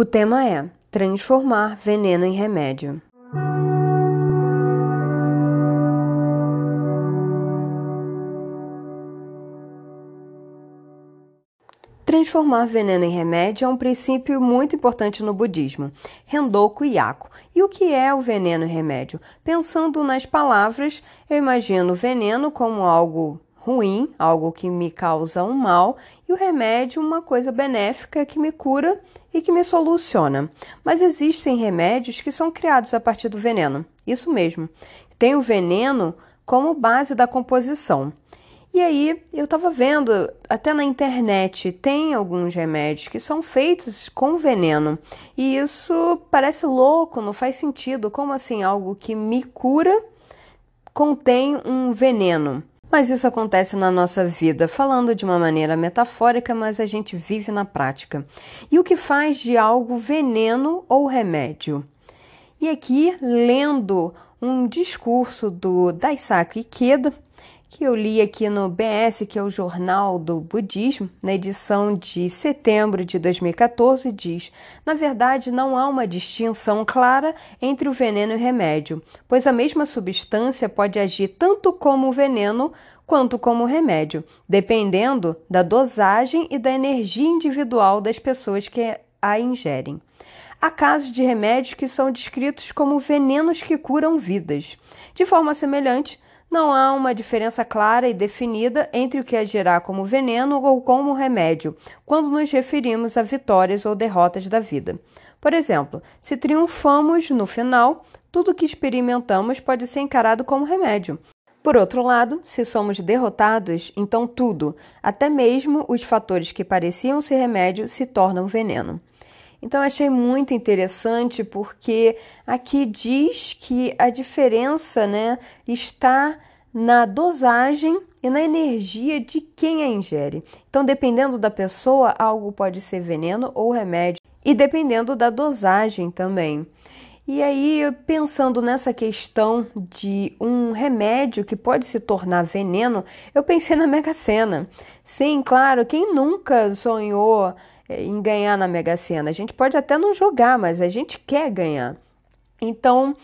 O tema é transformar veneno em remédio. Transformar veneno em remédio é um princípio muito importante no budismo, Rendoku Yaku. E o que é o veneno em remédio? Pensando nas palavras, eu imagino veneno como algo ruim, algo que me causa um mal, e o remédio uma coisa benéfica que me cura e que me soluciona. Mas existem remédios que são criados a partir do veneno. Isso mesmo. Tem o veneno como base da composição. E aí eu estava vendo, até na internet, tem alguns remédios que são feitos com veneno. E isso parece louco, não faz sentido. Como assim algo que me cura contém um veneno? Mas isso acontece na nossa vida, falando de uma maneira metafórica, mas a gente vive na prática. E o que faz de algo veneno ou remédio? E aqui, lendo um discurso do Daisaku Ikeda, que eu li aqui no BS, que é o Jornal do Budismo, na edição de setembro de 2014, diz: Na verdade, não há uma distinção clara entre o veneno e o remédio, pois a mesma substância pode agir tanto como veneno quanto como remédio, dependendo da dosagem e da energia individual das pessoas que a ingerem. Há casos de remédios que são descritos como venenos que curam vidas. De forma semelhante, não há uma diferença clara e definida entre o que agirá como veneno ou como remédio quando nos referimos a vitórias ou derrotas da vida. Por exemplo, se triunfamos no final, tudo o que experimentamos pode ser encarado como remédio. Por outro lado, se somos derrotados, então tudo, até mesmo os fatores que pareciam ser remédio, se tornam veneno. Então achei muito interessante porque aqui diz que a diferença né, está na dosagem e na energia de quem a ingere. Então, dependendo da pessoa, algo pode ser veneno ou remédio, e dependendo da dosagem também. E aí, pensando nessa questão de um remédio que pode se tornar veneno, eu pensei na Mega Sena. Sim, claro, quem nunca sonhou em ganhar na Mega Sena. A gente pode até não jogar, mas a gente quer ganhar. Então,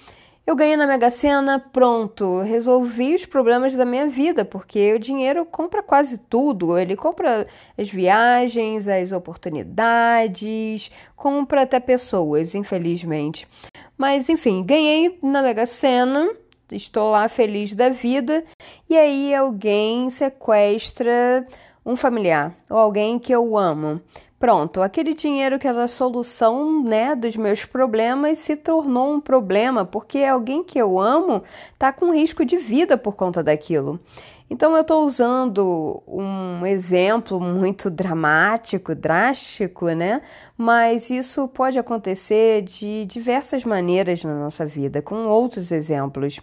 eu ganhei na Mega Sena, pronto, resolvi os problemas da minha vida, porque o dinheiro compra quase tudo. Ele compra as viagens, as oportunidades, compra até pessoas, infelizmente. Mas enfim, ganhei na Mega Sena, estou lá feliz da vida, e aí alguém sequestra um familiar ou alguém que eu amo. Pronto, aquele dinheiro que era a solução, né, dos meus problemas se tornou um problema porque alguém que eu amo está com risco de vida por conta daquilo. Então eu estou usando um exemplo muito dramático, drástico, né? Mas isso pode acontecer de diversas maneiras na nossa vida, com outros exemplos.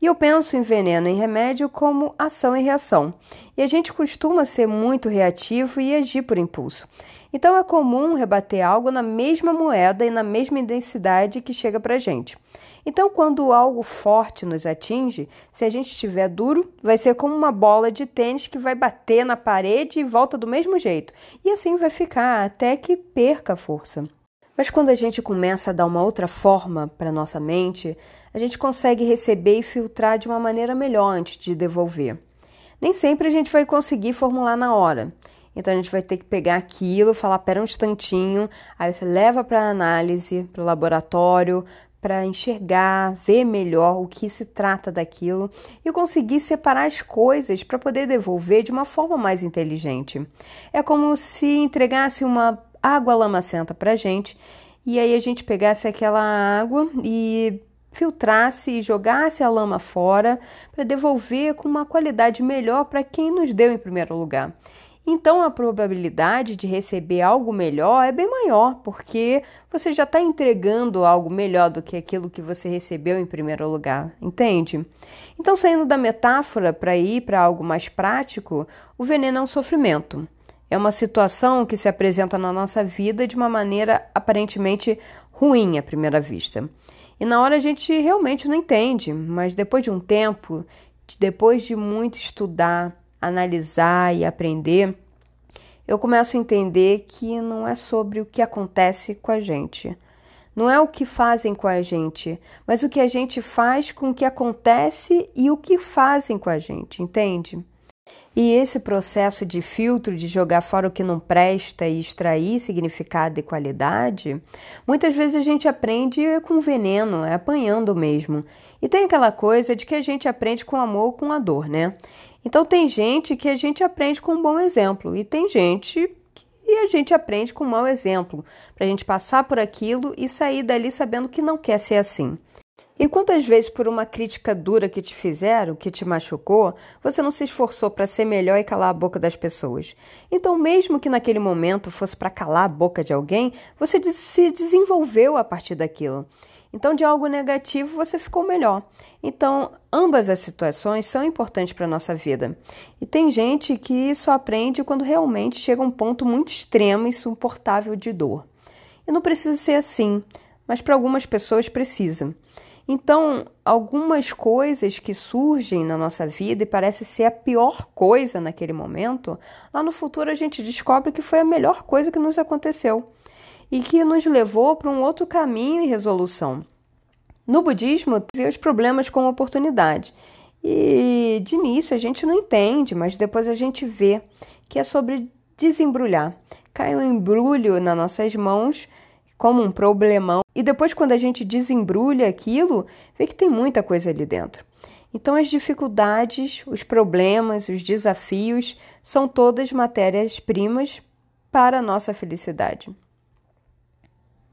E eu penso em veneno e remédio como ação e reação. E a gente costuma ser muito reativo e agir por impulso. Então é comum rebater algo na mesma moeda e na mesma intensidade que chega para a gente. Então, quando algo forte nos atinge, se a gente estiver duro, vai ser como uma bola de tênis que vai bater na parede e volta do mesmo jeito. E assim vai ficar até que perca a força. Mas quando a gente começa a dar uma outra forma para nossa mente, a gente consegue receber e filtrar de uma maneira melhor antes de devolver. Nem sempre a gente vai conseguir formular na hora. Então a gente vai ter que pegar aquilo, falar, pera um instantinho, aí você leva para análise, para o laboratório, para enxergar, ver melhor o que se trata daquilo e conseguir separar as coisas para poder devolver de uma forma mais inteligente. É como se entregasse uma água lamacenta para gente e aí a gente pegasse aquela água e filtrasse e jogasse a lama fora para devolver com uma qualidade melhor para quem nos deu em primeiro lugar. Então a probabilidade de receber algo melhor é bem maior, porque você já está entregando algo melhor do que aquilo que você recebeu em primeiro lugar, entende? Então, saindo da metáfora para ir para algo mais prático, o veneno é um sofrimento. É uma situação que se apresenta na nossa vida de uma maneira aparentemente ruim à primeira vista. E na hora a gente realmente não entende, mas depois de um tempo, depois de muito estudar, analisar e aprender, eu começo a entender que não é sobre o que acontece com a gente. Não é o que fazem com a gente, mas o que a gente faz com o que acontece e o que fazem com a gente, entende? E esse processo de filtro, de jogar fora o que não presta e extrair significado e qualidade, muitas vezes a gente aprende com veneno, é apanhando mesmo. E tem aquela coisa de que a gente aprende com amor ou com a dor, né? Então tem gente que a gente aprende com um bom exemplo e tem gente que a gente aprende com um mau exemplo, para a gente passar por aquilo e sair dali sabendo que não quer ser assim. E quantas vezes, por uma crítica dura que te fizeram, que te machucou, você não se esforçou para ser melhor e calar a boca das pessoas? Então, mesmo que naquele momento fosse para calar a boca de alguém, você se desenvolveu a partir daquilo. Então, de algo negativo, você ficou melhor. Então, ambas as situações são importantes para a nossa vida. E tem gente que só aprende quando realmente chega a um ponto muito extremo e insuportável de dor. E não precisa ser assim, mas para algumas pessoas precisa. Então, algumas coisas que surgem na nossa vida e parece ser a pior coisa naquele momento, lá no futuro a gente descobre que foi a melhor coisa que nos aconteceu e que nos levou para um outro caminho e resolução. No budismo, vê os problemas como oportunidade. E de início a gente não entende, mas depois a gente vê que é sobre desembrulhar. Cai um embrulho nas nossas mãos como um problemão. E depois, quando a gente desembrulha aquilo, vê que tem muita coisa ali dentro. Então, as dificuldades, os problemas, os desafios são todas matérias-primas para a nossa felicidade.